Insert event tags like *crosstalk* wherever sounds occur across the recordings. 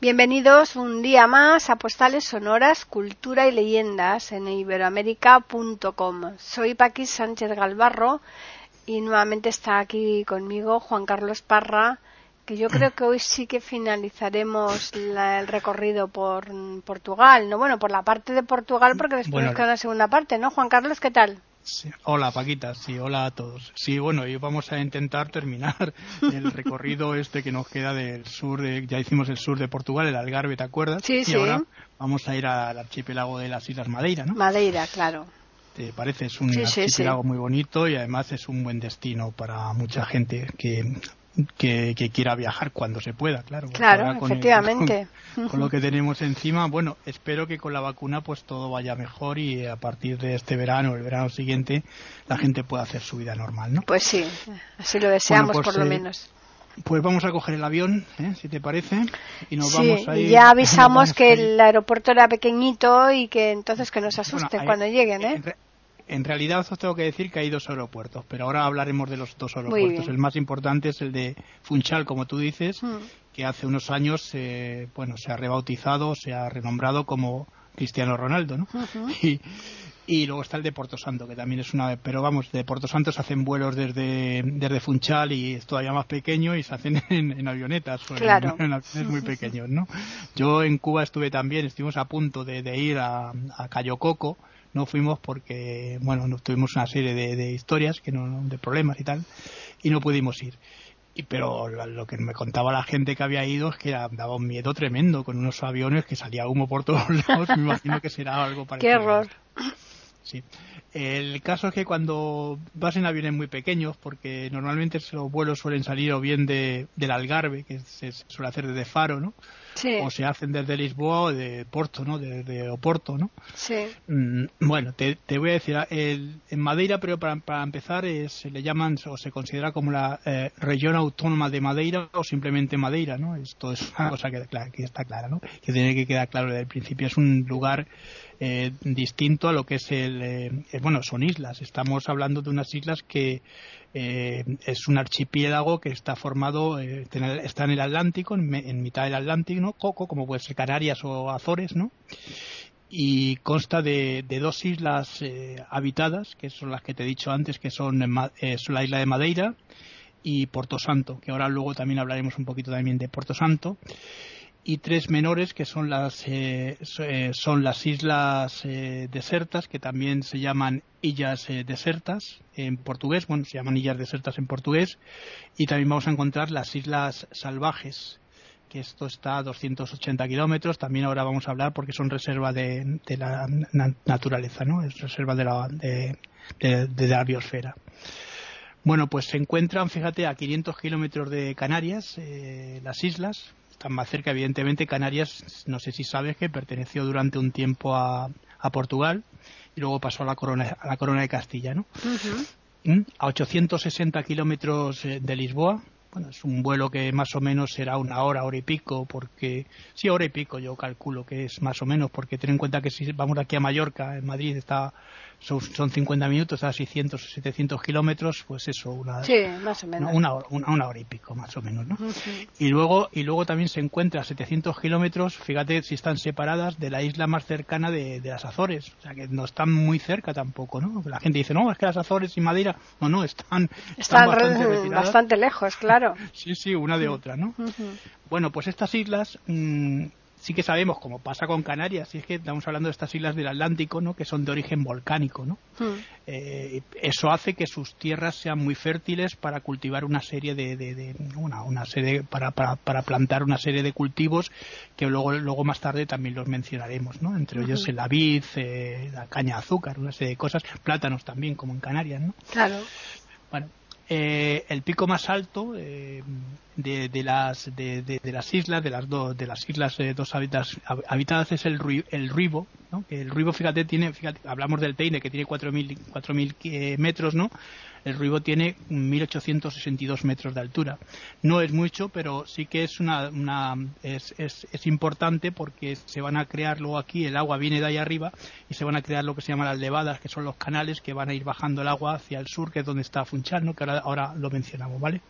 Bienvenidos un día más a Postales Sonoras, Cultura y Leyendas en iberoamérica.com. Soy Paqui Sánchez Galvarro y nuevamente está aquí conmigo Juan Carlos Parra, que yo creo que hoy sí que finalizaremos el recorrido por Portugal, no bueno, por la parte de Portugal porque después nos queda una segunda parte, ¿no? Juan Carlos, ¿qué tal? Hola Paquita, sí, hola a todos. Sí, bueno, y vamos a intentar terminar *laughs* el recorrido este que nos queda del sur, de, ya hicimos el sur de Portugal, el Algarve, ¿te acuerdas? Sí, y ahora vamos a ir al archipiélago de las Islas Madeira, ¿no? Madeira, claro. ¿Te parece? Es un archipiélago muy bonito y además es un buen destino para mucha gente que que, quiera viajar cuando se pueda, claro. Claro, *laughs* efectivamente. con, lo que tenemos encima, bueno, espero que con la vacuna pues todo vaya mejor y a partir de este verano, el verano siguiente, la gente pueda hacer su vida normal, ¿no? Pues sí, así lo deseamos pues, por lo eh, menos. Pues vamos a coger el avión, ¿eh? si te parece, y nos vamos a ir, Ya avisamos *laughs* que el aeropuerto era pequeñito y que entonces que nos asusten cuando lleguen, ¿eh? En realidad os tengo que decir que hay dos aeropuertos, pero ahora hablaremos de los dos aeropuertos. El más importante es el de Funchal, como tú dices, mm. que hace unos años bueno, se ha rebautizado, se ha renombrado como Cristiano Ronaldo, ¿no? *laughs* y, luego está el de Porto Santo, que también es una... Pero vamos, de Porto Santo se hacen vuelos desde, desde Funchal y es todavía más pequeño y se hacen *laughs* en, avionetas, claro. en, aviones muy pequeños, ¿no? Yo en Cuba estuve también, estuvimos a punto de, ir a, a Cayo Coco, no fuimos porque, bueno, tuvimos una serie de, historias, que no, de problemas y tal, y no pudimos ir. Y, pero lo, que me contaba la gente que había ido es que daba un miedo tremendo con unos aviones que salía humo por todos *laughs* lados. me imagino que será algo parecido. ¡Qué horror! Sí. El caso es que cuando vas en aviones muy pequeños, porque normalmente los vuelos suelen salir o bien de, del Algarve, que se suele hacer desde Faro, ¿no? O se hacen desde Lisboa o de Porto, ¿no? De, Oporto, ¿no? Sí. Mm, bueno, te, voy a decir, el, en Madeira, pero para, para empezar, se le llaman o se considera como la eh, región autónoma de Madeira o simplemente Madeira, ¿no? Esto es una ah. cosa que, que está clara, ¿no? Que tiene que quedar claro desde el principio. Es un lugar eh, distinto a lo que es el, eh, bueno, son islas. Estamos hablando de unas islas que eh, es un archipiélago que está formado, está en el Atlántico, en, mitad del Atlántico, ¿no? Coco, como puede ser Canarias o Azores, ¿no? Y consta de, dos islas habitadas, que son las que te he dicho antes, que son, son la isla de Madeira y Porto Santo, que ahora luego también hablaremos un poquito también de Porto Santo y tres menores que son las eh, eh, son las islas eh, desertas que también se llaman illas desertas en portugués bueno se llaman illas desertas en portugués y también vamos a encontrar las islas salvajes que esto está a 280 kilómetros también ahora vamos a hablar porque son reserva de, la naturaleza no es reserva de la de, de la biosfera. Bueno, pues se encuentran, fíjate, a 500 kilómetros de Canarias, las islas, están más cerca, evidentemente. Canarias, no sé si sabes que perteneció durante un tiempo a, Portugal y luego pasó a la corona, a la corona de Castilla, ¿no? ¿Mm? A 860 kilómetros eh, de Lisboa. Bueno, es un vuelo que más o menos será una hora, hora y pico, porque sí, hora y pico yo calculo que es más o menos, porque ten en cuenta que si vamos aquí a Mallorca, en Madrid está son, son 50 minutos a 600 o 700 kilómetros, pues eso, una, Una, hora, una, hora y pico más o menos, ¿no? Y luego y luego también se encuentra a 700 kilómetros, fíjate si están separadas de la isla más cercana de, las Azores, o sea que no están muy cerca tampoco, ¿no? La gente dice, no, es que las Azores y Madeira, no, no, están, están, bastante, lejos, claro. *laughs* sí, sí, una de otra, ¿no? Bueno, pues estas islas mm, sí que sabemos, como pasa con Canarias, y es que estamos hablando de estas islas del Atlántico, ¿no? que son de origen volcánico. ¿no? Hmm. Eh, eso hace que sus tierras sean muy fértiles para cultivar una serie de, una, una, serie para, para, para, plantar una serie de cultivos que luego luego más tarde también los mencionaremos, ¿no? Entre ellos el la vid, eh, la caña de azúcar, una serie de cosas, plátanos también como en Canarias, ¿no? Claro. Bueno, eh, el pico más alto eh, de, las de, las islas de las dos de las islas eh, dos habitadas, es el el Ruibo ¿no? el Ruibo fíjate tiene fíjate hablamos del Teide que tiene 4.000 mil metros no el Ruibo tiene 1.862 metros de altura. No es mucho, pero sí que es, una, una es, es, es, importante porque se van a crear luego aquí, el agua viene de ahí arriba y se van a crear lo que se llama las levadas, que son los canales que van a ir bajando el agua hacia el sur, que es donde está Funchal, ¿no? que ahora, ahora lo mencionamos, ¿vale?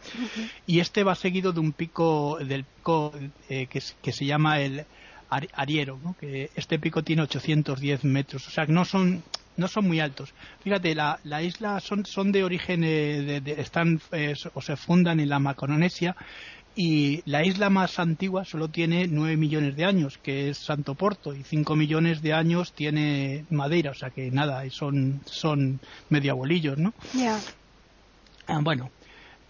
Y este va seguido de un pico, del pico eh, que, que se llama el Ariero, ¿no? que este pico tiene 810 metros, o sea, no son no son muy altos. Fíjate, la, la isla son, son de origen, eh, de, están eh, o se fundan en la Macaronesia y la isla más antigua solo tiene 9 millones de años, que es Santo Porto, y 5 millones de años tiene Madeira, o sea que nada, son, son medio abuelillos, ¿no? Ya. Ah, bueno,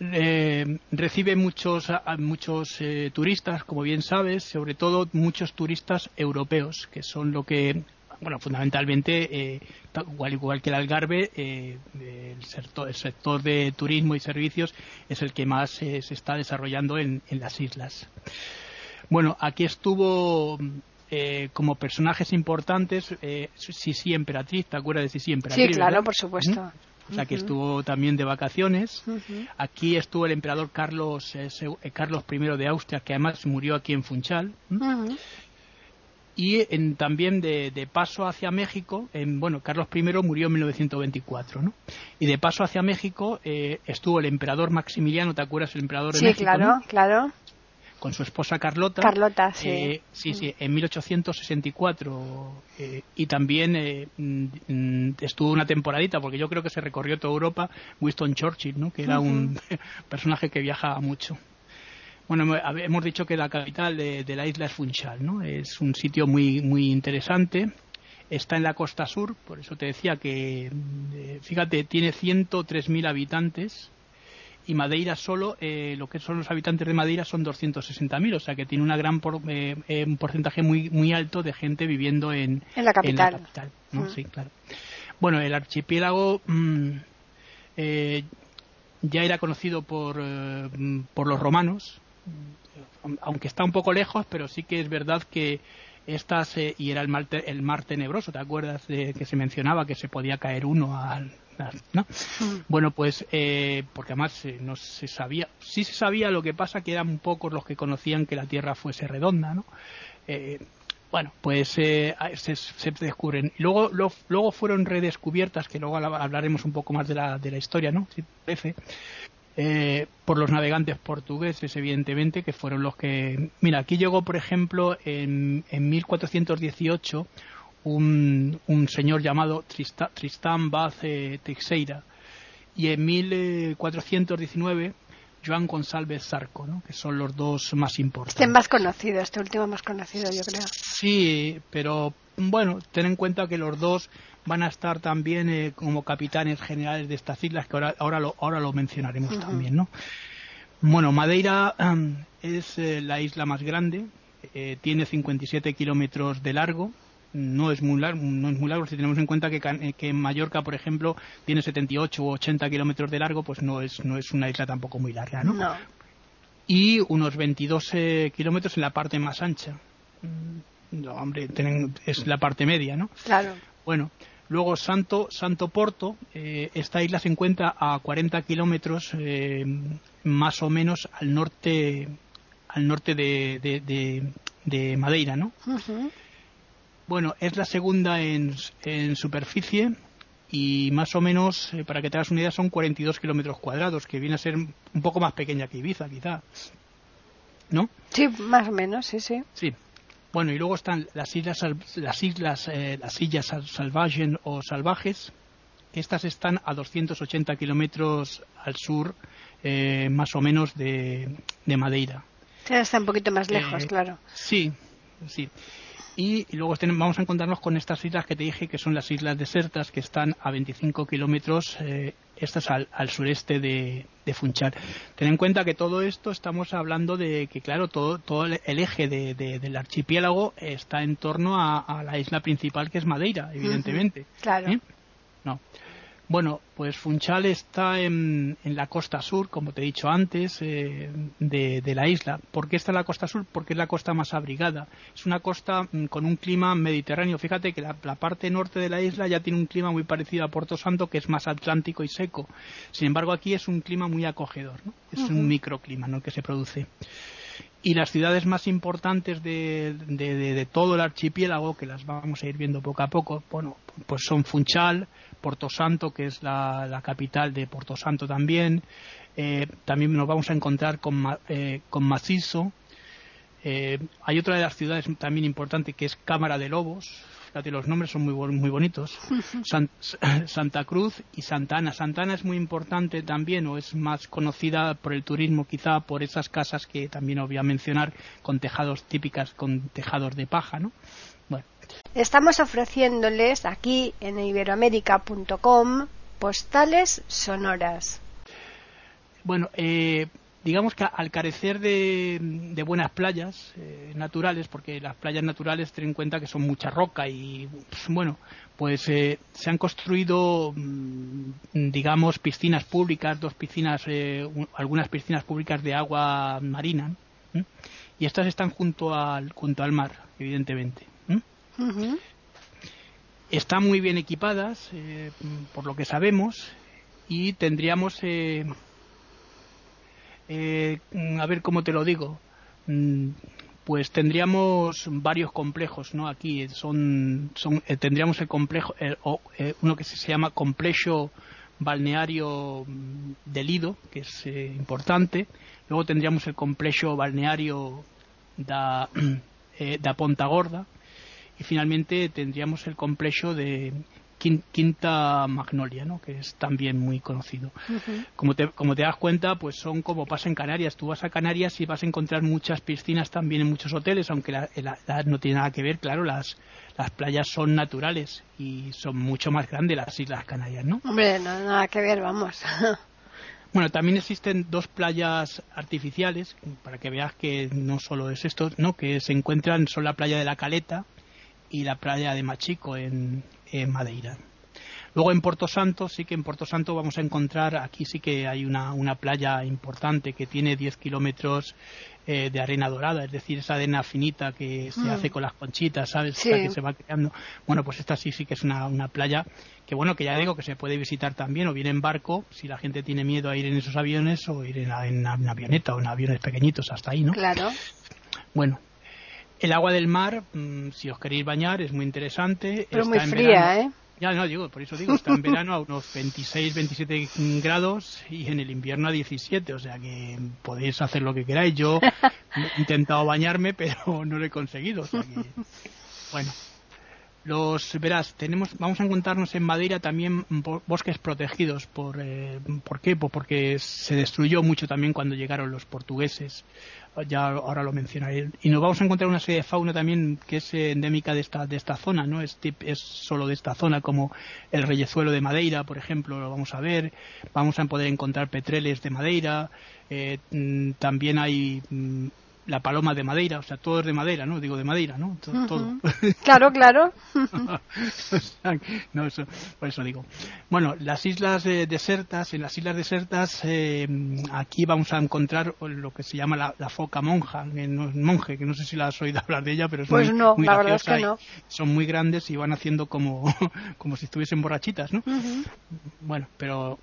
eh, recibe muchos, muchos eh, turistas, como bien sabes, sobre todo muchos turistas europeos, que son lo que bueno, fundamentalmente, eh, igual, igual que el Algarve, eh, el, sector, el, sector, de turismo y servicios es el que más eh, se está desarrollando en, en, las islas. Bueno, aquí estuvo eh, como personajes importantes eh, Sisi Emperatriz, ¿te acuerdas de Sisi Emperatriz? Sí, claro, ¿verdad? por supuesto. ¿Mm? O sea, que estuvo también de vacaciones. Uh -huh. Aquí estuvo el emperador Carlos, eh, Carlos I de Austria, que además murió aquí en Funchal. Uh -huh y en, también de, de, paso hacia México, en, bueno, Carlos I murió en 1924, ¿no? Y de paso hacia México eh, estuvo el emperador Maximiliano, ¿te acuerdas? El emperador de sí, México. claro, ¿no? claro. Con su esposa Carlota. Carlota, sí. Eh, sí, sí, en 1864. Eh, y también eh, mm, estuvo una temporadita, porque yo creo que se recorrió toda Europa, Winston Churchill, ¿no? Que era uh -huh. un *laughs* personaje que viajaba mucho. Bueno, hemos dicho que la capital de, de, la isla es Funchal, ¿no? Es un sitio muy, muy interesante. Está en la costa sur, por eso te decía que, eh, fíjate, tiene 103.000 habitantes y Madeira solo, eh, lo que son los habitantes de Madeira son 260.000, o sea que tiene una gran por, eh, un porcentaje muy, muy alto de gente viviendo en, en la capital. En la capital ¿no? mm. Sí, claro. Bueno, el archipiélago mmm, ya era conocido por, por los romanos, aunque está un poco lejos, pero sí que es verdad que estas eh, y era el mar, el mar tenebroso, ¿te acuerdas de que se mencionaba que se podía caer uno al ¿no? Mm. Bueno, pues eh, porque además eh, no se sabía, sí se sabía, lo que pasa que eran pocos los que conocían que la Tierra fuese redonda, ¿no? Eh, bueno, pues se, se, descubren. Luego, lo, luego fueron redescubiertas, que luego hablaremos un poco más de la, de la historia, ¿no? Si parece. Eh, por los navegantes portugueses, evidentemente, que fueron los que... Mira, aquí llegó, por ejemplo, en, en 1418 un, un, señor llamado Tristán Vaz eh, Teixeira y en 1419 Joan González Zarco, ¿no? que son los dos más importantes. Este más conocido, este último más conocido, yo creo. Sí, pero bueno, ten en cuenta que los dos van a estar también eh, como capitanes generales de estas islas, que ahora, ahora, lo, ahora lo mencionaremos uh -huh. también, ¿no? Bueno, Madeira um, es eh, la isla más grande, eh, tiene 57 kilómetros de largo, no es muy largo, no es muy largo si tenemos en cuenta que, que Mallorca, por ejemplo, tiene 78 u 80 kilómetros de largo, pues no es, no es una isla tampoco muy larga, ¿no? no. Y unos 22 eh, kilómetros en la parte más ancha. No, hombre, tienen, es la parte media, ¿no? Claro. Bueno, luego Santo, Santo Porto, eh, esta isla se encuentra a 40 kilómetros eh, más o menos al norte, al norte de, de, de, de Madeira, ¿no? Uh -huh. Bueno, es la segunda en, en superficie y más o menos, eh, para que te hagas una idea, son 42 kilómetros cuadrados, que viene a ser un poco más pequeña que Ibiza, quizá. ¿No? Sí, más o menos, sí, sí. Sí. Bueno, y luego están las islas, las islas, eh, las islas salvajes o salvajes. Estas están a 280 kilómetros al sur, eh, más o menos, de, de Madeira. Está un poquito más lejos, Eh, claro. Sí, sí. Y luego vamos a encontrarnos con estas islas que te dije que son las islas desertas que están a 25 kilómetros, eh, estas al, al sureste de, de Funchal. Ten en cuenta que todo esto estamos hablando de que, claro, todo, todo el eje de- de- del archipiélago está en torno a, a la isla principal que es Madeira, evidentemente. Claro. ¿Eh? No. Bueno, pues Funchal está en, la costa sur, como te he dicho antes, eh, de, la isla. ¿Por qué está en la costa sur? Porque es la costa más abrigada. Es una costa mm, con un clima mediterráneo. Fíjate que la, parte norte de la isla ya tiene un clima muy parecido a Puerto Santo, que es más atlántico y seco. Sin embargo, aquí es un clima muy acogedor. Es un microclima ¿no? que se produce y las ciudades más importantes de, de, todo el archipiélago, que las vamos a ir viendo poco a poco, bueno, pues son Funchal, Porto Santo, que es la, capital de Porto Santo también. Eh, también nos vamos a encontrar con, eh, con Macizo. Eh, hay otra de las ciudades también importante que es Cámara de Lobos. Fíjate, los nombres son muy, muy bonitos. Santa Cruz y Santa Ana. Santa Ana es muy importante también, o es más conocida por el turismo, quizá por esas casas que también os voy a mencionar, con tejados típicas, con tejados de paja, ¿no? Estamos ofreciéndoles aquí en iberoamérica.com postales sonoras. Bueno, eh, digamos que al carecer de, buenas playas eh, naturales, porque las playas naturales ten en cuenta que son mucha roca y pues, bueno, pues eh, se han construido, mm, digamos, piscinas públicas, dos piscinas, algunas piscinas públicas de agua marina, y estas están junto al junto al mar, evidentemente. Están muy bien equipadas, eh, por lo que sabemos, y tendríamos, eh, eh, a ver cómo te lo digo, mm, pues tendríamos varios complejos, ¿no? Aquí son, son tendríamos el complejo, uno que se llama complejo balneario mm, del Lido, que es importante. Luego tendríamos el complejo balneario da, *clears throat* da Ponta Gorda, y finalmente tendríamos el complejo de Quinta Magnolia, ¿no? que es también muy conocido. como, te, como te das cuenta, pues son como pasa en Canarias. Tú vas a Canarias y vas a encontrar muchas piscinas también en muchos hoteles, aunque la, no tiene nada que ver, claro, las, las playas son naturales y son mucho más grandes las Islas Canarias, ¿no? Hombre, no, nada que ver, vamos. *laughs* Bueno, también existen dos playas artificiales, para que veas que no solo es esto, ¿no? que se encuentran, son la playa de la Caleta, y la playa de Machico en, Madeira. Luego en Puerto Santo, sí que en Puerto Santo vamos a encontrar, aquí sí que hay una, una playa importante que tiene 10 kilómetros eh, de arena dorada, es decir, esa arena finita que se mm. hace con las conchitas, ¿sabes? que se va creando. Bueno, pues esta sí, sí que es una, una playa que, bueno, que ya digo que se puede visitar también, o bien en barco, si la gente tiene miedo a ir en esos aviones, o ir en, en, en avioneta o en aviones pequeñitos hasta ahí, ¿no? Claro. Bueno, el agua del mar, mm, si os queréis bañar, es muy interesante. Pero muy fría, ¿eh? Ya, no, digo, por eso digo, está en verano a unos 26, 27 grados y en el invierno a 17, o sea que podéis hacer lo que queráis. Yo he intentado bañarme, pero no lo he conseguido, o sea que, bueno. Los, verás, tenemos, vamos a encontrarnos en Madeira también bosques protegidos. ¿Por, eh, ¿por qué? Pues porque se destruyó mucho también cuando llegaron los portugueses ya ahora lo mencionaré. Y nos vamos a encontrar una serie de fauna también que es endémica de esta, de esta zona, no es, es solo de esta zona, como el reyezuelo de Madeira, por ejemplo, lo vamos a ver. Vamos a poder encontrar petreles de Madeira. Eh, mm, también hay mm, la paloma de madera, o sea, todo es de madera, ¿no? Digo de madera, ¿no? Todo. *laughs* *laughs* Claro, claro. *laughs* no, eso, por eso digo. Bueno, las islas desertas, en las islas desertas, eh, aquí vamos a encontrar lo que se llama la, foca monja, que no es monje, que no sé si la has oído hablar de ella, pero es pues muy, no, la verdad es que no. Son muy grandes y van haciendo como, como si estuviesen borrachitas, ¿no? Bueno, pero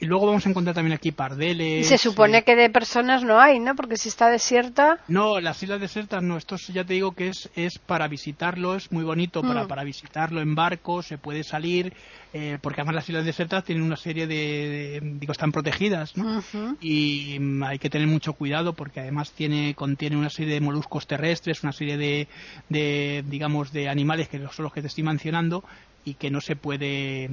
y luego vamos a encontrar también aquí pardeles. Y se supone que de personas no hay, ¿no? Porque si está desierta. No, las islas desiertas no. Esto ya te digo que es, es para visitarlo, es muy bonito para, mm. para visitarlo en barco, se puede salir, eh, porque además las islas desiertas tienen una serie de, digo, están protegidas, ¿no? Y mm, hay que tener mucho cuidado porque además tiene, contiene una serie de moluscos terrestres, una serie de, de digamos, de animales que son los que te estoy mencionando, y que no se puede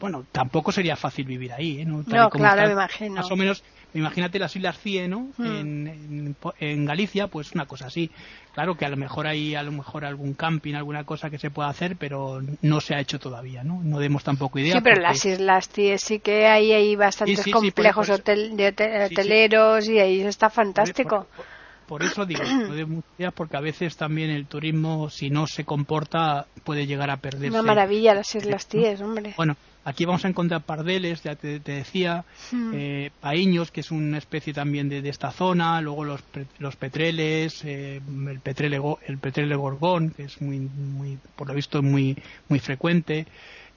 bueno tampoco sería fácil vivir ahí ¿eh? no, claro me imagino. más o menos imagínate las islas Cie no hmm. en, en, Galicia pues una cosa así. Claro que a lo mejor hay a lo mejor algún camping alguna cosa que se pueda hacer pero no se ha hecho todavía no no demos tampoco idea sí pero las islas Cie sí que hay ahí bastantes complejos de hoteleros y ahí está fantástico. Por eso digo, *clears throat* de porque a veces también el turismo, si no se comporta, puede llegar a perderse. Una maravilla las Islas Tíes, hombre. Bueno, aquí vamos a encontrar pardeles, ya te, decía, hmm. eh, paíños, que es una especie también de, esta zona, luego los, los petreles, eh, el, petrele, el petrele gorgón, que es muy, muy, por lo visto, muy, muy frecuente.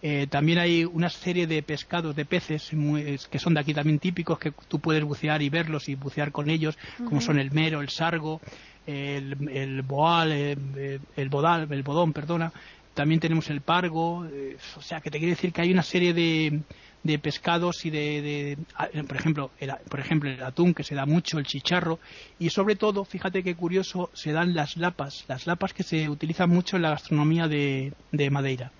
Eh, también hay una serie de pescados, de peces, que son de aquí también típicos, que tú puedes bucear y verlos y bucear con ellos, como son el mero, el sargo, el, boal, el, bodal, el bodón, perdona. También tenemos el pargo, eh, o sea, que te quiere decir que hay una serie de, de pescados y de, ah, por ejemplo el, por ejemplo el atún que se da mucho el chicharro. Y sobre todo fíjate qué curioso se dan las lapas las lapas que se utilizan mucho en la gastronomía de, Madeira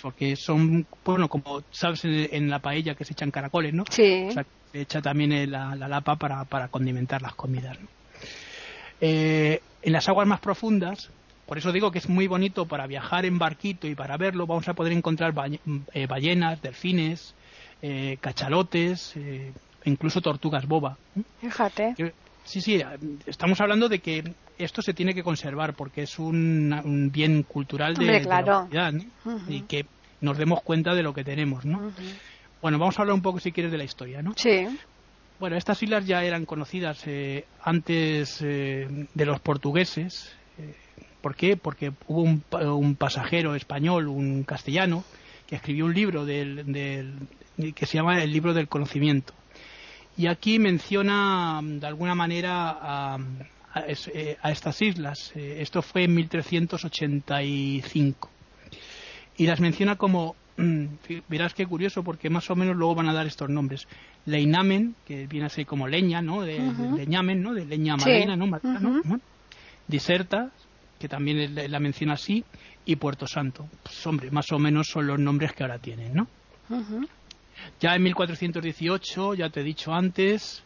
porque son, bueno, como sabes en, la paella que se echan caracoles, ¿no? Sí. O sea, se echa también la, lapa para, para, condimentar las comidas, ¿no? Eh, en las aguas más profundas, por eso digo que es muy bonito para viajar en barquito y para verlo, vamos a poder encontrar eh, ballenas, delfines, eh, cachalotes, incluso tortugas boba. Fíjate. Sí, sí, estamos hablando de que esto se tiene que conservar porque es un, bien cultural de, la humanidad y que nos demos cuenta de lo que tenemos, ¿no? Bueno, vamos a hablar un poco, si quieres, de la historia, ¿no? Sí. Bueno, estas islas ya eran conocidas eh, antes eh, de los portugueses. Eh, ¿Por qué? Porque hubo un, pasajero español, un castellano, que escribió un libro del, que se llama El libro del conocimiento y aquí menciona mm, de alguna manera a, eh, estas islas. Eh, esto fue en 1385. Y las menciona como, mm, verás qué curioso, porque más o menos luego van a dar estos nombres. Leinamen, que viene así como leña, ¿no? De, leñamen, ¿no? De leña marina, ¿no? Diserta, que también la menciona así, y Puerto Santo. Pues hombre, más o menos son los nombres que ahora tienen, ¿no? Ya en 1418, ya te he dicho antes,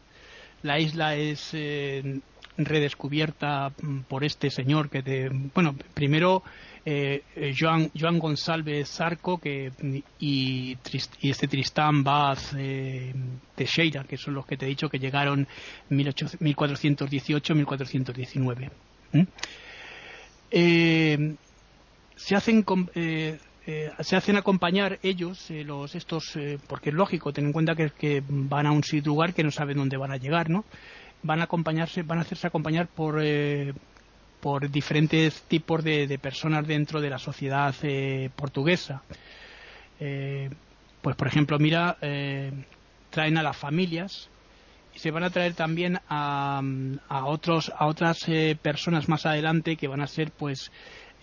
la isla es eh, redescubierta mm, por este señor que te, bueno, primero eh, Joan, Joan González Zarco que, y, este Tristán Baz eh, Teixeira, que son los que te he dicho que llegaron en 1418-1419. Eh, se hacen eh, se hacen acompañar ellos, eh, los estos, eh, porque es lógico, ten en cuenta que, van a un sitio lugar que no saben dónde van a llegar, ¿no? Van a acompañarse, van a hacerse acompañar por por diferentes tipos de, personas dentro de la sociedad portuguesa. pues por ejemplo, mira, traen a las familias y se van a traer también a, a otros a otras personas más adelante que van a ser pues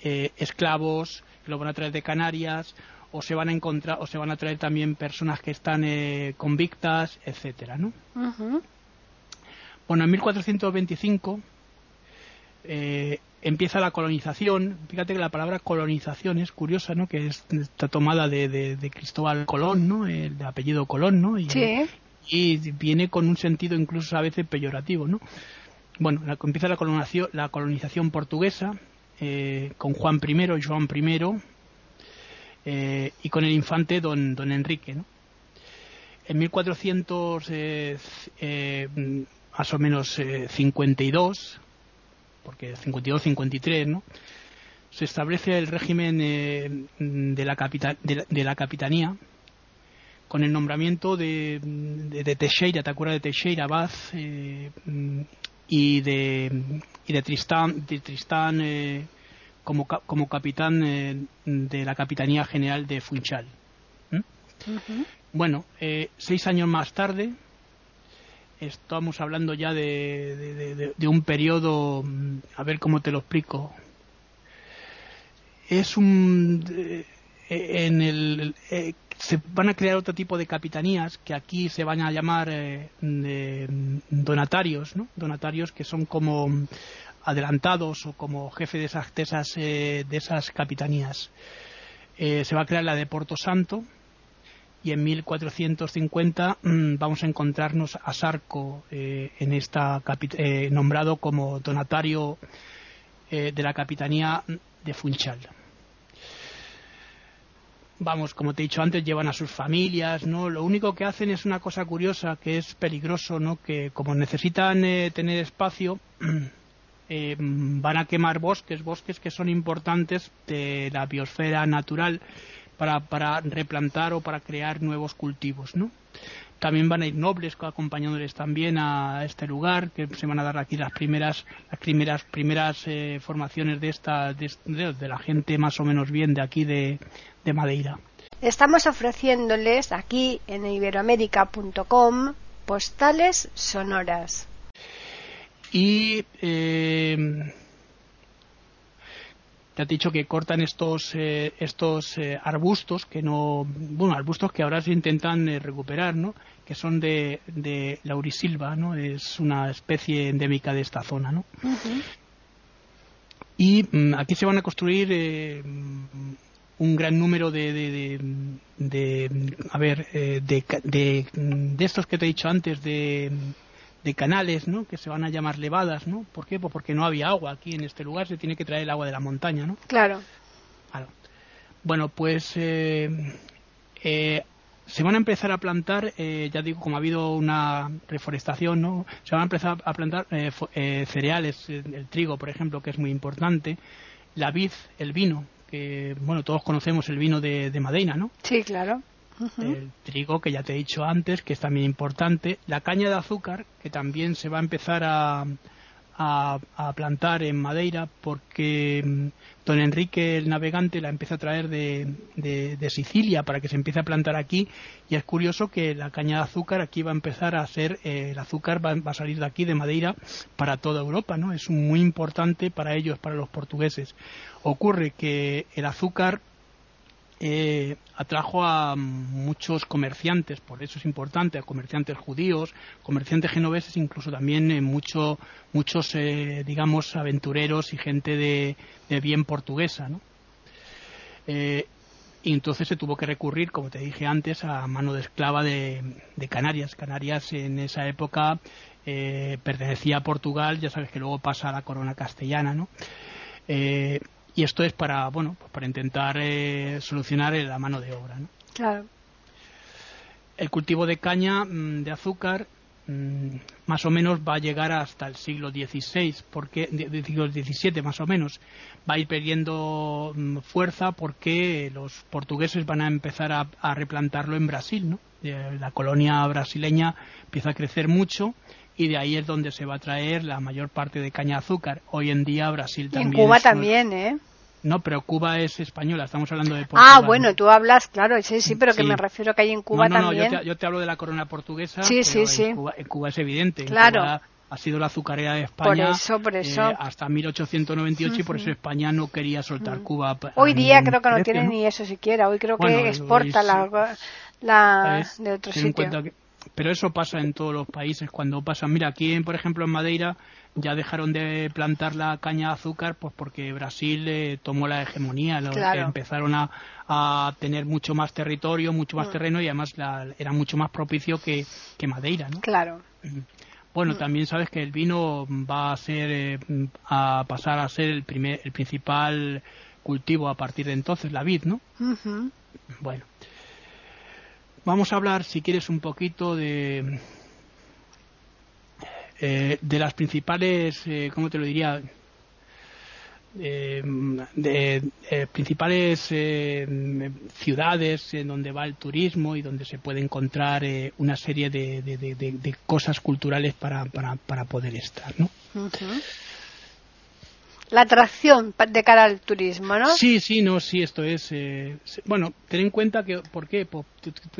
esclavos lo van a traer de Canarias o se van a encontrar o se van a traer también personas que están eh, convictas, etcétera, ¿no? Bueno, en 1425 eh, empieza la colonización. Fíjate que la palabra colonización es curiosa, ¿no? Que está tomada de, Cristóbal Colón, ¿no? El de apellido Colón, ¿no? Y, y viene con un sentido incluso a veces peyorativo, ¿no? Bueno, empieza la colonización, la colonización portuguesa eh, con Juan I, Joan I, eh, y con el infante don, don Enrique. ¿no? En 1400, eh, más o menos 52, porque 52-53, ¿no? se establece el régimen de, la de, la, capitanía con el nombramiento de, de, Teixeira, ¿te acuerdas de Teixeira Baz? Y de, y de Tristán, de Tristán eh, como, como capitán eh, de la Capitanía General de Funchal. Bueno, eh, seis años más tarde, estamos hablando ya de, de, un periodo, mm, a ver cómo te lo explico. Es un. en el, se van a crear otro tipo de capitanías que aquí se van a llamar eh, donatarios. Donatarios que son como adelantados o como jefe de esas, de esas, eh, de esas capitanías. Eh, se va a crear la de Porto Santo y en 1450 mm, vamos a encontrarnos a Sarco en esta nombrado como donatario de la capitanía de Funchal. Vamos, como te he dicho antes, llevan a sus familias, ¿no? Lo único que hacen es una cosa curiosa, que es peligroso, ¿no? Que como necesitan eh, tener espacio, *clears throat* eh, van a quemar bosques, bosques que son importantes de la biosfera natural para, para replantar o para crear nuevos cultivos, ¿no? También van a ir nobles acompañándoles también a este lugar, que se van a dar aquí las primeras, las primeras, primeras eh, formaciones de esta, de, de, la gente más o menos bien de aquí de, de Madeira. Estamos ofreciéndoles aquí en iberoamérica.com postales sonoras. Y eh, te ha dicho que cortan estos eh, estos eh, arbustos que no bueno arbustos que ahora se intentan eh, recuperar no que son de, de laurisilva no es una especie endémica de esta zona no y mm, aquí se van a construir un gran número de, de, de, a ver de, de estos que te he dicho antes de de canales, ¿no? Que se van a llamar levadas, ¿no? ¿Por qué? Pues porque no había agua aquí en este lugar, se tiene que traer el agua de la montaña, ¿no? Claro. claro. Bueno, pues eh, eh, se van a empezar a plantar, eh, ya digo, como ha habido una reforestación, ¿no? Se van a empezar a plantar cereales, el trigo, por ejemplo, que es muy importante, la vid, el vino, que, bueno, todos conocemos el vino de, de Madeira, ¿no? Sí, claro el trigo, que ya te he dicho antes, que es también importante, la caña de azúcar, que también se va a empezar a, a, plantar en Madeira, porque mm, don Enrique el navegante la empieza a traer de, de, Sicilia para que se empiece a plantar aquí, y es curioso que la caña de azúcar aquí va a empezar a ser, eh, el azúcar va, va, a salir de aquí, de Madeira, para toda Europa, ¿no? Es muy importante para ellos, para los portugueses. Ocurre que el azúcar eh, atrajo a muchos comerciantes, por eso es importante, a comerciantes judíos, comerciantes genoveses, incluso también eh, mucho, muchos, eh, digamos, aventureros y gente de, bien portuguesa, ¿no? y entonces se tuvo que recurrir, como te dije antes, a mano de esclava de, Canarias. Canarias en esa época pertenecía a Portugal, ya sabes que luego pasa a la corona castellana, ¿no? Y esto es para bueno pues para intentar eh, solucionar la mano de obra ¿no? claro el cultivo de caña mm, de azúcar mm, más o menos va a llegar hasta el siglo XVI porque siglo XVII más o menos va a ir perdiendo mm, fuerza porque los portugueses van a empezar a, a replantarlo en Brasil no eh, la colonia brasileña empieza a crecer mucho y de ahí es donde se va a traer la mayor parte de caña de azúcar. Hoy en día Brasil también. En Cuba también, ¿eh? No, pero Cuba es española, estamos hablando de Portugal. Ah, bueno, tú hablas, claro, sí, sí, pero que me refiero que hay en Cuba no, no, también. No, yo te, yo te hablo de la corona portuguesa. Sí, sí, sí. En Cuba, es evidente. Claro. ha sido la azucarera de España por eso, por eso. Eh, hasta 1898 y por eso España no quería soltar Cuba. Hoy día creo que no tiene ni eso siquiera. Hoy creo que exporta la, la de otro sitio pero eso pasa en todos los países cuando pasa. Mira, aquí, por ejemplo, en Madeira ya dejaron de plantar la caña de azúcar pues porque Brasil eh, tomó la hegemonía, empezaron a, a, tener mucho más territorio, mucho más mm. terreno y además era mucho más propicio que, que Madeira, ¿no? Claro. Bueno, mm. también sabes que el vino va a ser eh, a pasar a ser el primer, el principal cultivo a partir de entonces, la vid, ¿no? Bueno. Vamos a hablar, si quieres, un poquito de, eh, de las principales, eh, ¿cómo te lo diría? de eh, principales ciudades en donde va el turismo y donde se puede encontrar una serie de, de, cosas culturales para, para, para poder estar, ¿no? La atracción de cara al turismo, ¿no? Sí, sí, no, sí, esto es. Eh, bueno, ten en cuenta que, ¿por qué? Pues,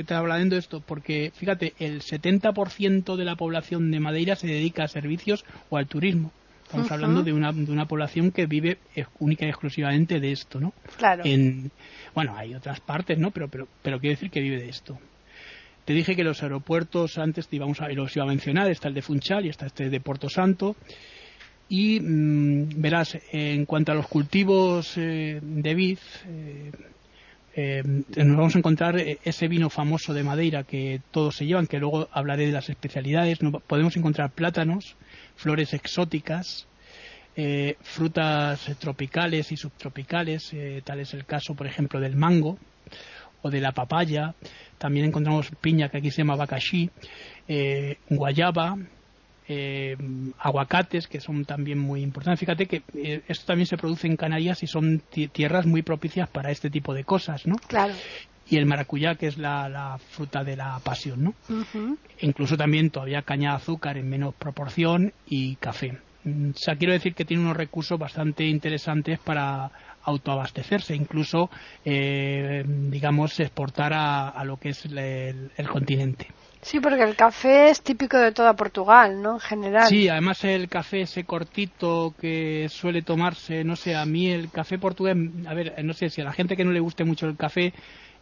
te hablando de esto, porque fíjate, el 70% de la población de Madeira se dedica a servicios o al turismo. Estamos hablando de una, de una población que vive única y exclusivamente de esto, ¿no? Claro. En, bueno, hay otras partes, ¿no? Pero, pero, pero quiero decir que vive de esto. Te dije que los aeropuertos antes te íbamos a, los iba a mencionar, está el de Funchal y está este de Puerto Santo y mm, verás, en cuanto a los cultivos eh, de vid, eh, eh, nos vamos a encontrar ese vino famoso de Madeira que todos se llevan, que luego hablaré de las especialidades. podemos encontrar plátanos, flores exóticas, frutas tropicales y subtropicales, tal es el caso, por ejemplo, del mango, o de la papaya. También encontramos piña, que aquí se llama bakashi, eh, guayaba, eh, aguacates, que son también muy importantes. Fíjate que eh, esto también se produce en Canarias y son tierras muy propicias para este tipo de cosas, ¿no? Claro. Y el maracuyá, que es la, fruta de la pasión, ¿no? Incluso también todavía caña de azúcar en menos proporción y café. Mm, o sea, quiero decir que tiene unos recursos bastante interesantes para autoabastecerse, incluso, eh, digamos, exportar a, lo que es el continente. Sí, porque el café es típico de toda Portugal, ¿no? En general. Sí, además el café ese cortito que suele tomarse, no sé, a mí el café portugués, a ver, no sé si a la gente que no le guste mucho el café,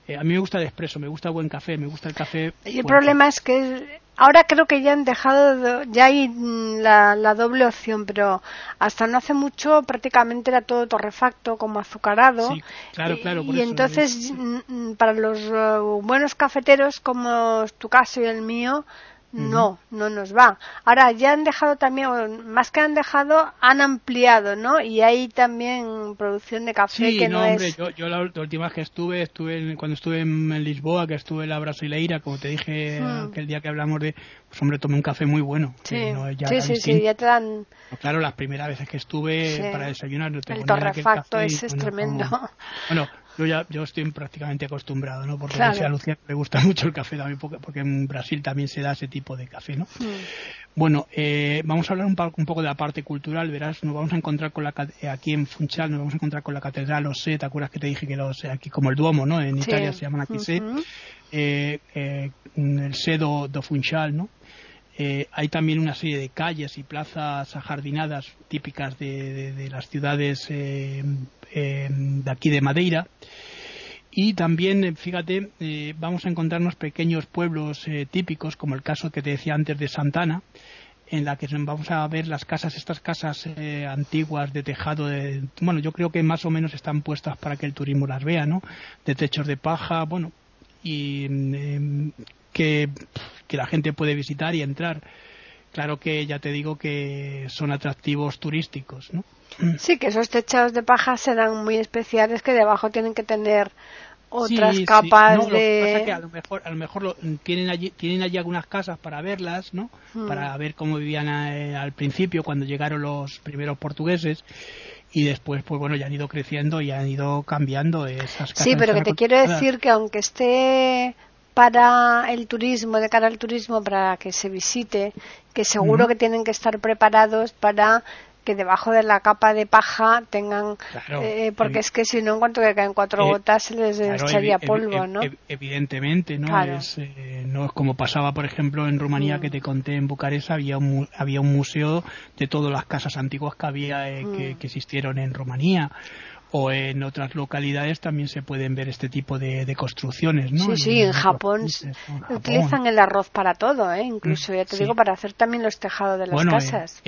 eh, a mí me gusta el expreso, me gusta el buen café, me gusta el café. Y el problema es que ahora creo que ya han dejado, ya hay mm, la, doble opción, pero hasta no hace mucho prácticamente era todo torrefacto, como azucarado. Sí, claro, claro. y entonces, mm, mm, para los eh, buenos cafeteros, como tu caso y el mío, no, no nos va. Ahora ya han dejado también, más que han dejado, han ampliado, ¿no? Y hay también producción de café que no, hombre, yo, la, última vez que estuve, estuve cuando estuve en, Lisboa, que estuve en la Brasileira, como te dije hmm. aquel día que hablamos de, pues hombre, tomé un café muy bueno. Sí, sí, sí, ya te dan... claro, las primeras veces que estuve para desayunar, no te El torrefacto ese es tremendo. bueno, yo ya yo estoy prácticamente acostumbrado, ¿no? Porque a Lucía le gusta *laughs* mucho el café también, porque, en Brasil también se da ese tipo de café, ¿no? Hmm. Bueno, eh, vamos a hablar un, un, poco de la parte cultural, verás, nos vamos a encontrar con la eh, aquí en Funchal, nos vamos a encontrar con la catedral Osé, ¿te acuerdas que te dije que los aquí como el Duomo, ¿no? En Italia se llaman aquí sé, eh, el Sedo do Funchal, ¿no? hay también una serie de calles y plazas ajardinadas típicas de, las ciudades de aquí de Madeira. Y también, eh, fíjate, eh, vamos a encontrarnos pequeños pueblos eh, típicos, como el caso que te decía antes de Santana, en la que vamos a ver las casas, estas casas antiguas de tejado, de, bueno, yo creo que más o menos están puestas para que el turismo las vea, ¿no? De techos de paja, bueno, y mm, que, que la gente puede visitar y entrar. Claro que ya te digo que son atractivos turísticos, ¿no? Sí, que esos techados de paja serán muy especiales que debajo tienen que tener otras capas de a lo mejor a lo mejor tienen allí tienen allí algunas casas para verlas no hmm. para ver cómo vivían eh, al principio cuando llegaron los primeros portugueses y después pues bueno ya han ido creciendo y han ido cambiando esas casas sí pero que te quiero decir que aunque esté para el turismo de cara al turismo para que se visite que seguro que tienen que estar preparados para que debajo de la capa de paja tengan eh, porque es que si no en cuanto que caen cuatro eh, gotas se les echaría polvo no evidentemente no es eh, no es como pasaba por ejemplo en Rumanía mm. que te conté en Bucarest había un había un museo de todas las casas antiguas que había que, mm. que existieron en Rumanía o en otras localidades también se pueden ver este tipo de, construcciones, ¿no? Sí, sí, en, Japón, utilizan el arroz para todo, ¿eh? Incluso, ya te digo, para hacer también los tejados de las casas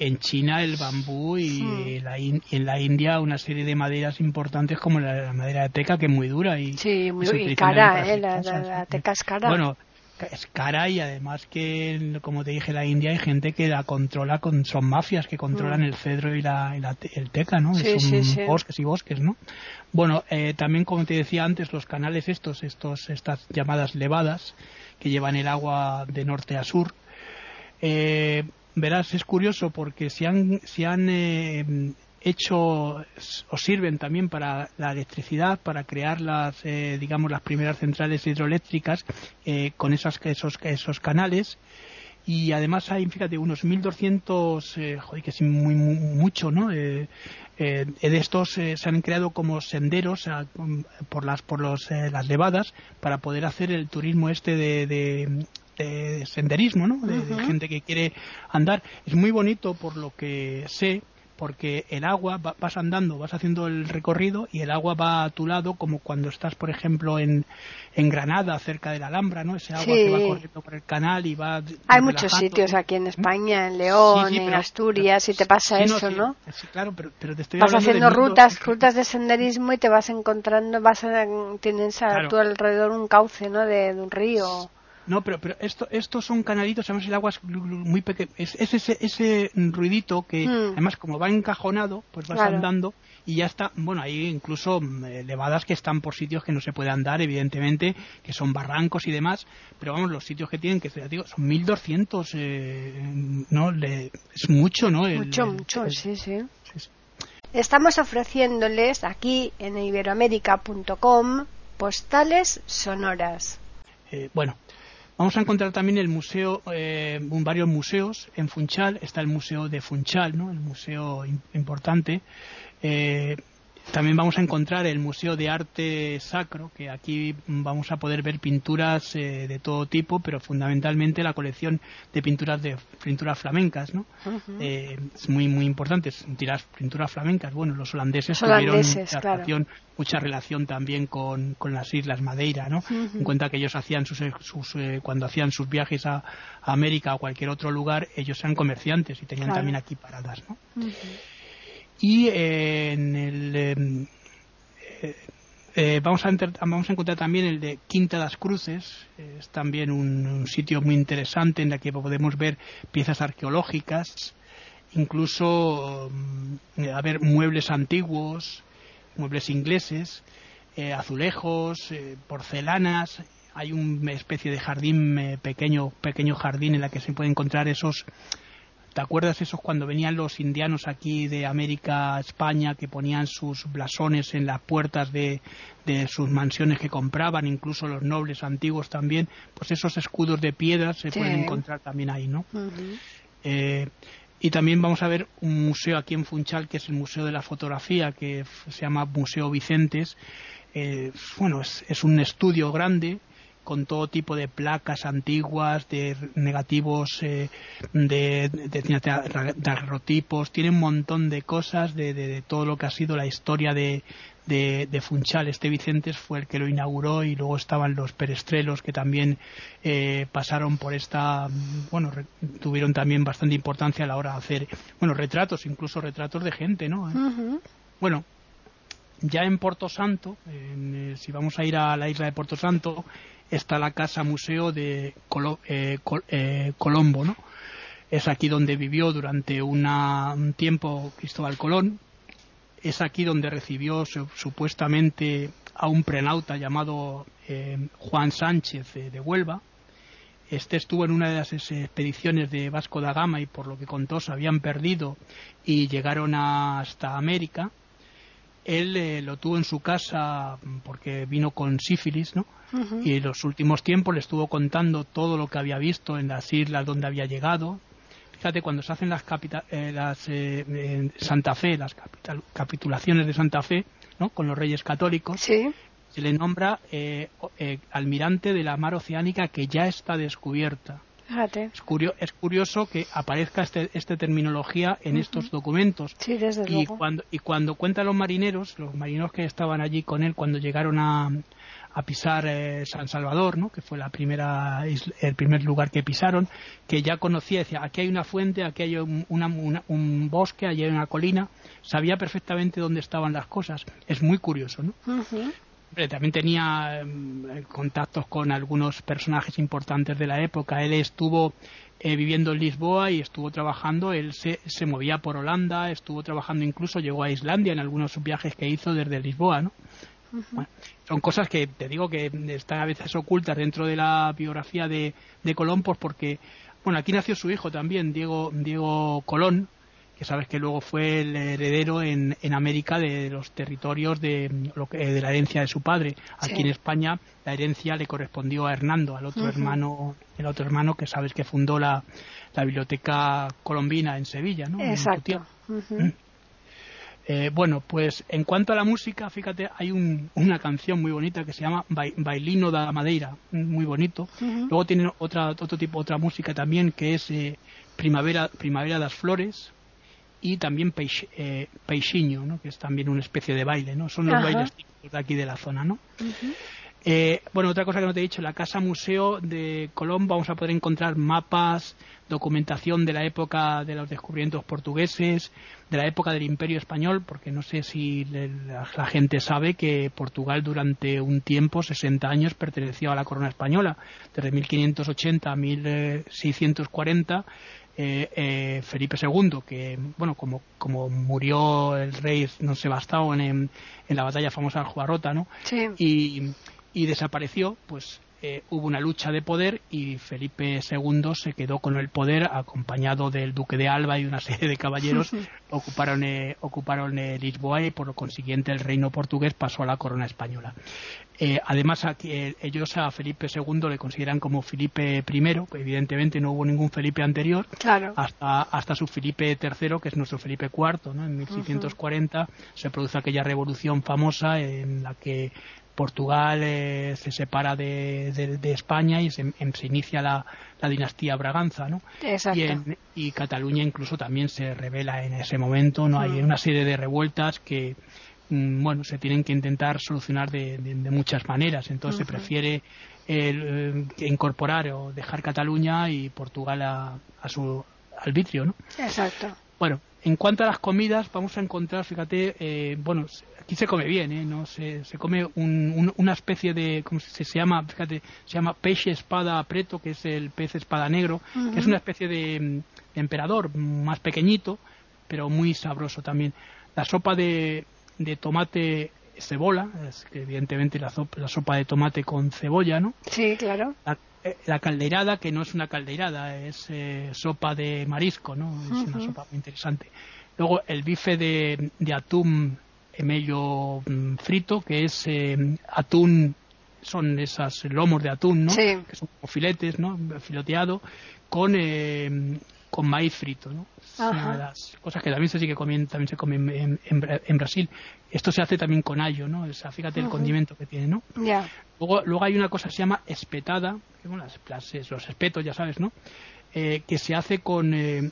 en China el bambú y, en la India una serie de maderas importantes como la, madera de teca que es muy dura y, sí, muy, cara, eh, la, teca es cara. Bueno, es cara y además que, como te dije, la India hay gente que la controla, con, son mafias que controlan mm. el cedro y, la, el teca, ¿no? son bosques y bosques, ¿no? Bueno, eh, también como te decía antes, los canales estos, estos, estas llamadas levadas que llevan el agua de norte a sur, eh, verás, es curioso porque se han, se han eh, hecho o sirven también para la electricidad, para crear las, eh, digamos, las primeras centrales hidroeléctricas eh, con esas, esos, esos canales. Y además hay, fíjate, unos 1.200, joder, que es muy, mucho, ¿no? de estos se han creado como senderos por las por los, las levadas para poder hacer el turismo este de, de senderismo, ¿no? De, gente que quiere andar. Es muy bonito por lo que sé, porque el agua vas andando, vas haciendo el recorrido y el agua va a tu lado, como cuando estás, por ejemplo, en, en Granada, cerca de la Alhambra, ¿no? Ese agua que va corriendo por el canal y va. Hay muchos sitios aquí en España, en León, en Asturias, y te pasa eso, ¿no? Sí, claro, pero, pero te estoy Vas haciendo rutas, rutas de senderismo y te vas encontrando, vas a, tienes a tu alrededor un cauce, ¿no? De, de un río No, pero, pero esto, estos son canalitos, además el agua es muy pequeño. Es, ese, ese ruidito que, mm. además, como va encajonado, pues vas andando y ya está. Bueno, hay incluso mm, elevadas que están por sitios que no se puede andar, evidentemente, que son barrancos y demás. Pero vamos, los sitios que tienen, que digo, son 1200, eh, ¿no? es mucho, ¿no? mucho, mucho, sí, sí. Estamos ofreciéndoles aquí en iberoamérica.com postales sonoras. Eh, bueno, Vamos a encontrar también el museo, eh, varios museos en Funchal. Está el museo de Funchal, ¿no? el museo importante. Eh, también vamos a encontrar el Museo de Arte Sacro, que aquí vamos a poder ver pinturas eh, de todo tipo, pero fundamentalmente la colección de pinturas de pinturas flamencas, ¿no? Eh, es muy muy importante, tiras pinturas flamencas. Bueno, los holandeses, tuvieron mucha, relación, mucha relación también con, las Islas Madeira, ¿no? En cuenta que ellos hacían sus, eh, cuando hacían sus viajes a, América o cualquier otro lugar, ellos eran comerciantes y tenían también aquí paradas, ¿no? Y en el em, eh, eh, vamos, a vamos a encontrar también el de Quinta das Cruces. Es también un, sitio muy interesante en el que podemos ver piezas arqueológicas incluso mm, a ver muebles antiguos muebles ingleses eh, azulejos porcelanas. Hay una especie de jardín pequeño pequeño jardín en la que se puede encontrar esos ¿Te acuerdas esos cuando venían los indianos aquí de América, España, que ponían sus blasones en las puertas de, sus mansiones que compraban, incluso los nobles antiguos también? Pues esos escudos de piedra se pueden encontrar también ahí, ¿no? Eh, y también vamos a ver un museo aquí en Funchal, que es el Museo de la Fotografía, que se llama Museo Vicentes. Eh, bueno, es un estudio grande con todo tipo de placas antiguas, de negativos, eh, de, de, agarrotipos, tiene un montón de cosas de, todo lo que ha sido la historia de, de, Funchal. Este Vicentes fue el que lo inauguró y luego estaban los perestrelos que también eh, pasaron por esta, bueno, tuvieron también bastante importancia a la hora de hacer, bueno, retratos, incluso retratos de gente, ¿no? Bueno, ya en Porto Santo, eh, si vamos a ir a la isla de Porto Santo, está la casa museo de eh, eh, Colombo, ¿no? Es aquí donde vivió durante un tiempo Cristóbal Colón. Es aquí donde recibió supuestamente a un prenauta llamado eh, Juan Sánchez de Huelva. Este estuvo en una de las expediciones de Vasco da Gama y por lo que contó se habían perdido y llegaron hasta América él eh, lo tuvo en su casa porque vino con sífilis, ¿no? Y en los últimos tiempos le estuvo contando todo lo que había visto en las islas donde había llegado. Fíjate, cuando se hacen las, eh, las eh, Santa Fe, las capitulaciones de Santa Fe, ¿no? Con los reyes católicos, se le nombra almirante de la mar oceánica que ya está descubierta. Es, curioso que aparezca esta este terminología en estos documentos. y Cuando, y cuando cuentan los marineros, los marineros que estaban allí con él cuando llegaron a, pisar eh, San Salvador, ¿no? que fue la primera el primer lugar que pisaron, que ya conocía, decía, aquí hay una fuente, aquí hay un, un bosque, allí hay una colina, sabía perfectamente dónde estaban las cosas. Es muy curioso, ¿no? También tenía em, contactos con algunos personajes importantes de la época. Él estuvo eh, viviendo en Lisboa y estuvo trabajando, él se, se, movía por Holanda, estuvo trabajando incluso, llegó a Islandia en algunos viajes que hizo desde Lisboa, ¿no? son cosas que te digo que están a veces ocultas dentro de la biografía de, de Colón, pues porque, bueno, aquí nació su hijo también, Diego, Diego Colón, que sabes que luego fue el heredero en, en América de los territorios de, que, de la herencia de su padre. Aquí en España la herencia le correspondió a Hernando, al otro hermano, el otro hermano que sabes que fundó la, la biblioteca colombina en Sevilla, ¿no? Exacto. Mm. Eh, bueno, pues en cuanto a la música, fíjate, hay una canción muy bonita que se llama Bailino da Madeira, muy bonito. Luego tienen otra, otro tipo, otra música también que es eh, Primavera, Primavera das Flores, y también eh, peixinho, ¿no? que es también una especie de baile, ¿no? Son los bailes típicos de aquí de la zona, ¿no? Eh, bueno, otra cosa que no te he dicho, en la Casa Museo de Colón vamos a poder encontrar mapas, documentación de la época de los descubrimientos portugueses, de la época del Imperio Español, porque no sé si la, gente sabe que Portugal durante un tiempo, 60 años, perteneció a la corona española, desde 1580 a 1640. Eh, eh, Felipe II, que bueno, como, como murió el rey no Sebastao en, en, en la batalla famosa de Juarrota, ¿no? Sí. Y, y desapareció, pues eh, hubo una lucha de poder y Felipe II se quedó con el poder acompañado del duque de Alba y una serie de caballeros *laughs* ocuparon eh, ocuparon eh, Lisboa y por lo consiguiente el reino portugués pasó a la corona española. Además ellos a Felipe II le consideran como Felipe I evidentemente no hubo ningún Felipe anterior hasta hasta su Felipe III que es nuestro Felipe IV ¿no? en 1640 se produce aquella revolución famosa en la que Portugal eh, se separa de, España y se, inicia la, dinastía Braganza, ¿no? Y, Cataluña incluso también se revela en ese momento, ¿no? Hay mm. una serie de revueltas que, mm, bueno, se tienen que intentar solucionar de, muchas maneras. Entonces se prefiere eh, incorporar o dejar Cataluña y Portugal a, su arbitrio, ¿no? Exacto. Bueno, en cuanto a las comidas, vamos a encontrar, fíjate, eh, bueno, aquí se come bien, ¿eh? No se, se come una especie de, ¿cómo se, llama? Fíjate, se llama peixe espada preto, que es el pez espada negro, que es una especie de, emperador más pequeñito, pero muy sabroso también. La sopa de, de tomate cebola, es que evidentemente la sopa, la sopa de tomate con cebolla, ¿no? Sí, claro. Eh, la caldeirada, que no es una caldeirada, es eh, sopa de marisco, ¿no? Es una sopa muy interesante. Luego el bife de, atún medio mm, frito, que es eh, atún, son esas lomos de atún, ¿no? Que son filetes, ¿no? Filoteado, con, con maíz frito, ¿no? una de las cosas que también se sigue comiendo, también se come en, en, Brasil. Esto se hace también con ayo, ¿no? O sea, fíjate el condimento que tiene, ¿no? Luego, luego hay una cosa que se llama espetada, que, bueno, las, los espetos, ya sabes, ¿no? Eh, que se hace con, eh,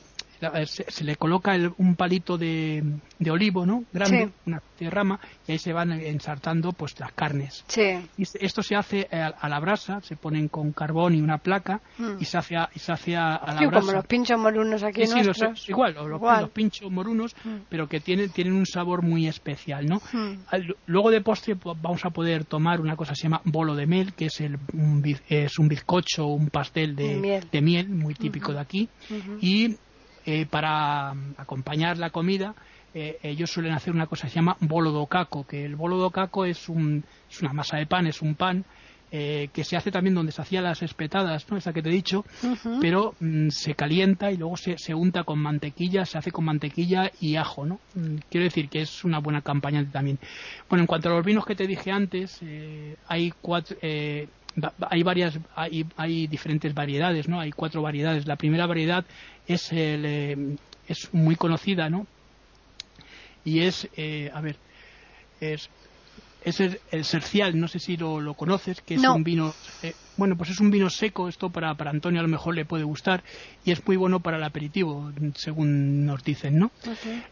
se, le coloca un palito de, de, olivo, ¿no? Grande, una rama, y ahí se van ensartando pues las carnes. Y esto se hace a, la brasa, se ponen con carbón y una placa, mm. y se hace a, y se hace a, la brasa. como los pinchos morunos aquí sí, igual, los, pinchos morunos, mm. pero que tienen, tienen un sabor muy especial, ¿no? Mm. Luego de postre pues, vamos a poder tomar una cosa que se llama bolo de miel, que es, el, un, es un bizcocho, un pastel de miel, muy típico de aquí, y eh, para acompañar la comida, eh, ellos suelen hacer una cosa que se llama bolo do caco, que el bolo do caco es, un, es una masa de pan, es un pan eh, que se hace también donde se hacían las espetadas, ¿no? esa que te he dicho, pero mm, se calienta y luego se, se, unta con mantequilla, se hace con mantequilla y ajo, ¿no? Mm, quiero decir que es una buena campaña también. Bueno, en cuanto a los vinos que te dije antes, hay cuatro, hay varias hay, hay, diferentes variedades no hay cuatro variedades. La primera variedad es el, eh, es muy conocida no y es eh, a ver es es el, el, Cercial, no sé si lo, lo conoces, que es un vino, eh, bueno, pues es un vino seco, esto para, para Antonio a lo mejor le puede gustar, y es muy bueno para el aperitivo, según nos dicen, ¿no?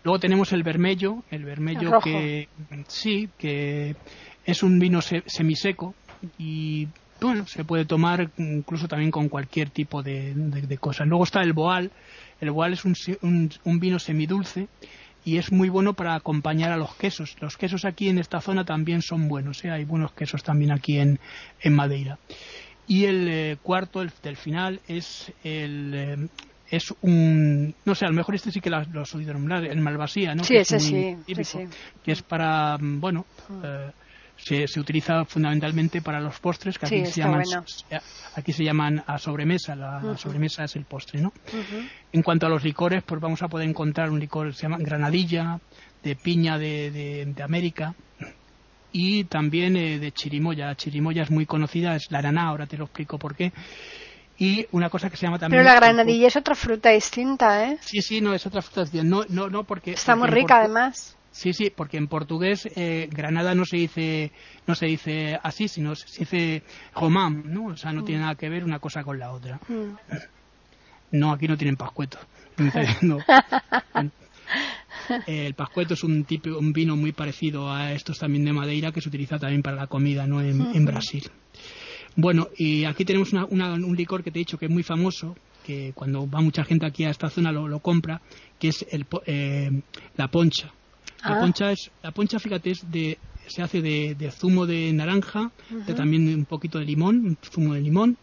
Luego tenemos el vermello, el vermello que, sí, que es un vino semiseco, y bueno, se puede tomar incluso también con cualquier tipo de, de, cosas. Luego está el boal. El boal es un, un, vino semidulce y es muy bueno para acompañar a los quesos. Los quesos aquí en esta zona también son buenos. ¿eh? Hay buenos quesos también aquí en, en Madeira. Y el eh, cuarto, el del final, es el, eh, es un no sé a lo mejor este sí que lo, has oído nombrar el malvasía no sí que ese sí, que es para bueno mm. eh, se, se, utiliza fundamentalmente para los postres que aquí se llaman aquí se llaman a sobremesa la, sobremesa es el postre no en cuanto a los licores pues vamos a poder encontrar un licor que se llama granadilla de piña de, de, América y también eh, de chirimoya. La chirimoya es muy conocida es la araná ahora te lo explico por qué. Y una cosa que se llama también pero la granadilla es otra fruta distinta eh sí sí no es otra fruta distinta. No no no porque está muy rica además Sí, sí, porque en portugués eh, Granada no se dice no se dice así, sino se dice Román, ¿no? O sea, no tiene mm. nada que ver una cosa con la otra. Mm. No, aquí no tienen pascuetos. *laughs* el pascueto es un tipo, un vino muy parecido a estos también de Madeira que se utiliza también para la comida, ¿no? En, Brasil. Bueno, y aquí tenemos un licor que te he dicho que es muy famoso, que cuando va mucha gente aquí a esta zona lo, compra, que es el, eh, la poncha. La ah. poncha es, la poncha, fíjate, es de, se hace de, zumo de naranja, de también un poquito de limón, un zumo de limón,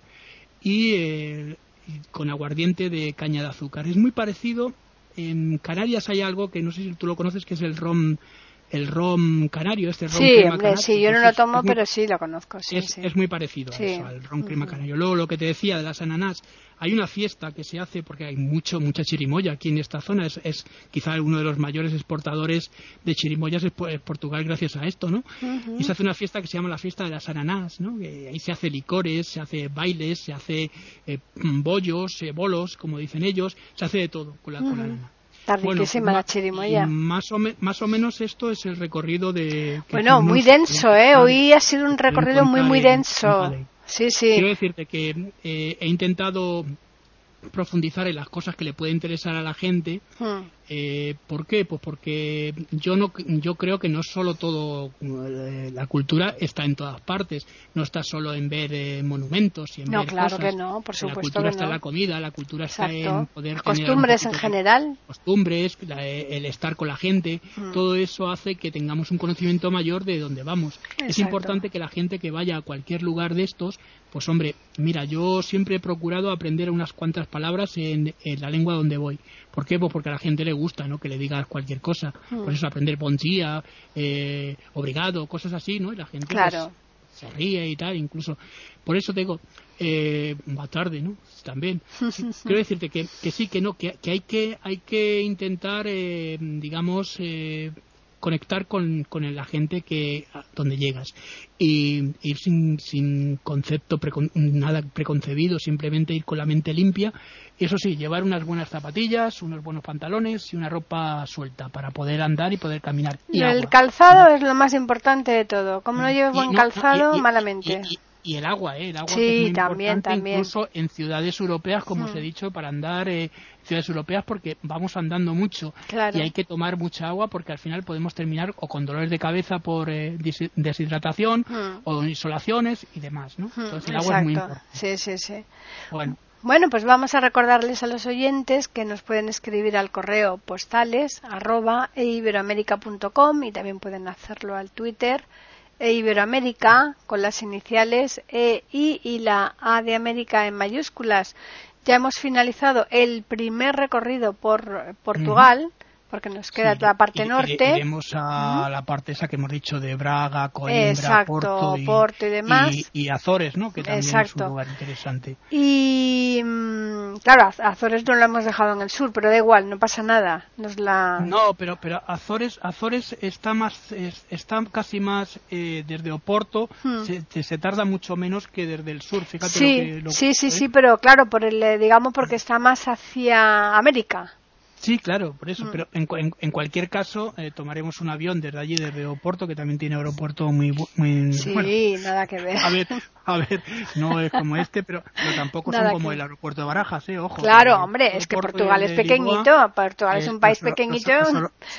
y, con aguardiente de caña de azúcar. Es muy parecido. En Canarias hay algo que no sé si tú lo conoces, que es el rom el rom canario, este rom sí, hombre, Sí, yo no lo tomo, pero sí lo conozco. Sí, es, es, muy parecido a eso, al rom crema canario. Luego lo que te decía de las ananas, hay una fiesta que se hace porque hay mucho mucha chirimoya aquí en esta zona. Es, es quizá uno de los mayores exportadores de chirimoyas es, Portugal gracias a esto, ¿no? Y se hace una fiesta que se llama la fiesta de las ananas, ¿no? Que ahí se hace licores, se hace bailes, se hace eh, bollos, eh, bolos, como dicen ellos, se hace de todo con la, con la anana. Chirimoya. Más o, más o menos esto es el recorrido de... Bueno, muy denso, ¿eh? Hoy ha sido un recorrido muy, muy denso. Sí, sí. Quiero decirte que eh, he intentado profundizar en las cosas que le puede interesar a la gente. Hmm. Eh, ¿Por qué? Pues porque yo no, yo creo que no solo todo eh, la cultura está en todas partes, no está solo en ver eh, monumentos y en no, claro que no, por supuesto la cultura está en la comida, la cultura está en poder costumbres en general, costumbres, el estar con la gente, hmm. todo eso hace que tengamos un conocimiento mayor de dónde vamos. Es importante que la gente que vaya a cualquier lugar de estos, pues hombre, mira, yo siempre he procurado aprender unas cuantas palabras en, en la lengua donde voy. ¿Por qué? Pues porque a la gente le gusta, ¿no? Que le digas cualquier cosa. Por eso aprender bon día, eh, obrigado, cosas así, ¿no? Y la gente pues, se ríe y tal, incluso. Por eso te digo, eh, va tarde, ¿no? También. *laughs* Quiero decirte que, que sí, que no, que, que hay que hay que intentar, eh, digamos, eh, conectar con, con la gente que donde llegas. Y ir sin, sin concepto nada preconcebido simplemente ir con la mente limpia. Eso sí llevar unas buenas zapatillas unos buenos pantalones y una ropa suelta para poder andar y poder caminar. Y el calzado es lo más importante de todo. Como no lleves buen calzado malamente. y el agua, ¿eh? El agua sí, es también, también. incluso en ciudades europeas, como os he mm. dicho, para andar eh, en ciudades europeas porque vamos andando mucho y hay que tomar mucha agua porque al final podemos terminar o con dolores de cabeza por eh, deshidratación mm. o insolaciones y demás, ¿no? Mm, Entonces el agua es muy importante. Sí, sí, sí. Bueno. Bueno, pues vamos a recordarles a los oyentes que nos pueden escribir al correo postales arroba eiberoamerica.com y también pueden hacerlo al Twitter e Iberoamérica con las iniciales E, I y la A de América en mayúsculas. Ya hemos finalizado el primer recorrido por Portugal porque nos queda la parte norte. iremos a la parte esa que hemos dicho de Braga, Coimbra, Porto, y, demás. Y, Azores, ¿no? Que también es un lugar interesante. Y mm, claro, Azores no lo hemos dejado en el sur, pero da igual, no pasa nada. Nos la... No, pero pero Azores Azores está más está casi más eh, desde Oporto, hmm. se, tarda mucho menos que desde el sur. Fíjate sí, lo que, sí, sí, sí, pero claro, por el eh, digamos porque está más hacia América. Sí, claro, por eso. Mm. Pero en, en, cualquier caso, eh, tomaremos un avión desde allí, desde Oporto, que también tiene aeropuerto muy. muy sí, nada que ver. A ver, a ver, no es como este, pero, tampoco son como el aeropuerto de Barajas, ¿eh? Ojo. Claro, hombre, es que Portugal es pequeñito. Portugal es un país pequeñito.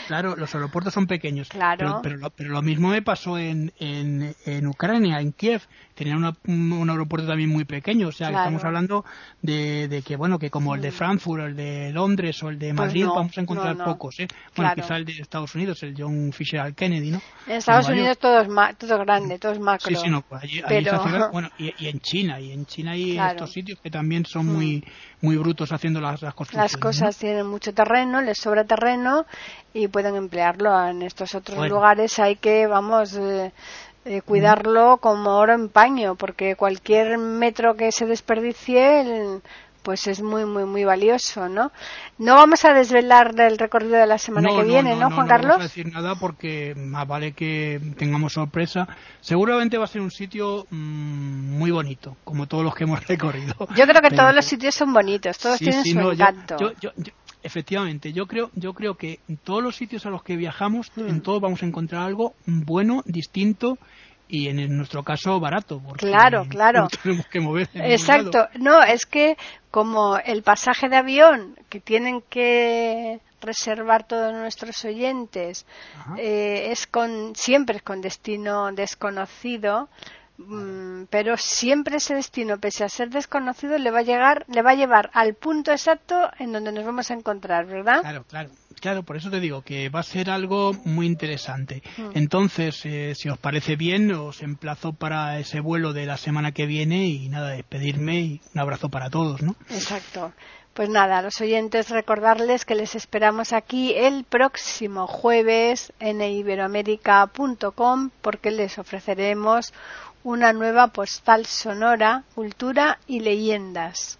claro, los aeropuertos son pequeños. Claro. Pero, pero, lo, mismo me pasó en, en, en Ucrania, en Kiev. Tenían un aeropuerto también muy pequeño. O sea, estamos hablando de, de, que, bueno, que como el de mm. Frankfurt, el de Londres o el de pues Madrid, vamos a encontrar pocos, ¿eh? Bueno, quizá el de Estados Unidos, el John Fisher Kennedy, ¿no? En Estados Unidos todo es, todo grande, todo es macro. Sí, sí, no, pues allí, pero *laughs* bueno, y, en China, y en China hay estos sitios que también son muy, mm. muy brutos haciendo las, las construcciones. Las cosas tienen mucho terreno, les sobra terreno y pueden emplearlo en estos otros lugares. Hay que, vamos, eh, eh, cuidarlo como oro en paño, porque cualquier metro que se desperdicie, pues es muy, muy, muy valioso, ¿no? No vamos a desvelar el recorrido de la semana que viene, ¿no, Juan Carlos? No vamos a decir nada porque más vale que tengamos sorpresa. Seguramente va a ser un sitio mm, muy bonito, como todos los que hemos *laughs* recorrido. Yo creo que todos los sitios son bonitos, todos tienen su encanto. efectivamente, yo creo, yo creo que en todos los sitios a los que viajamos, en mm. todos vamos a encontrar algo bueno, distinto y en nuestro caso barato. Porque claro, claro. *laughs* tenemos que mover. Exacto. No, es que como el pasaje de avión que tienen que reservar todos nuestros oyentes eh, es con siempre es con destino desconocido mm, pero siempre ese destino pese a ser desconocido le va a llegar le va a llevar al punto exacto en donde nos vamos a encontrar verdad claro claro Claro, por eso te digo que va a ser algo muy interesante. Mm. Entonces, eh, si os parece bien, os emplazo para ese vuelo de la semana que viene y nada, despedirme y un abrazo para todos, ¿no? Exacto. Pues nada, a los oyentes recordarles que les esperamos aquí el próximo jueves en iberoamérica.com porque les ofreceremos una nueva postal sonora, cultura y leyendas.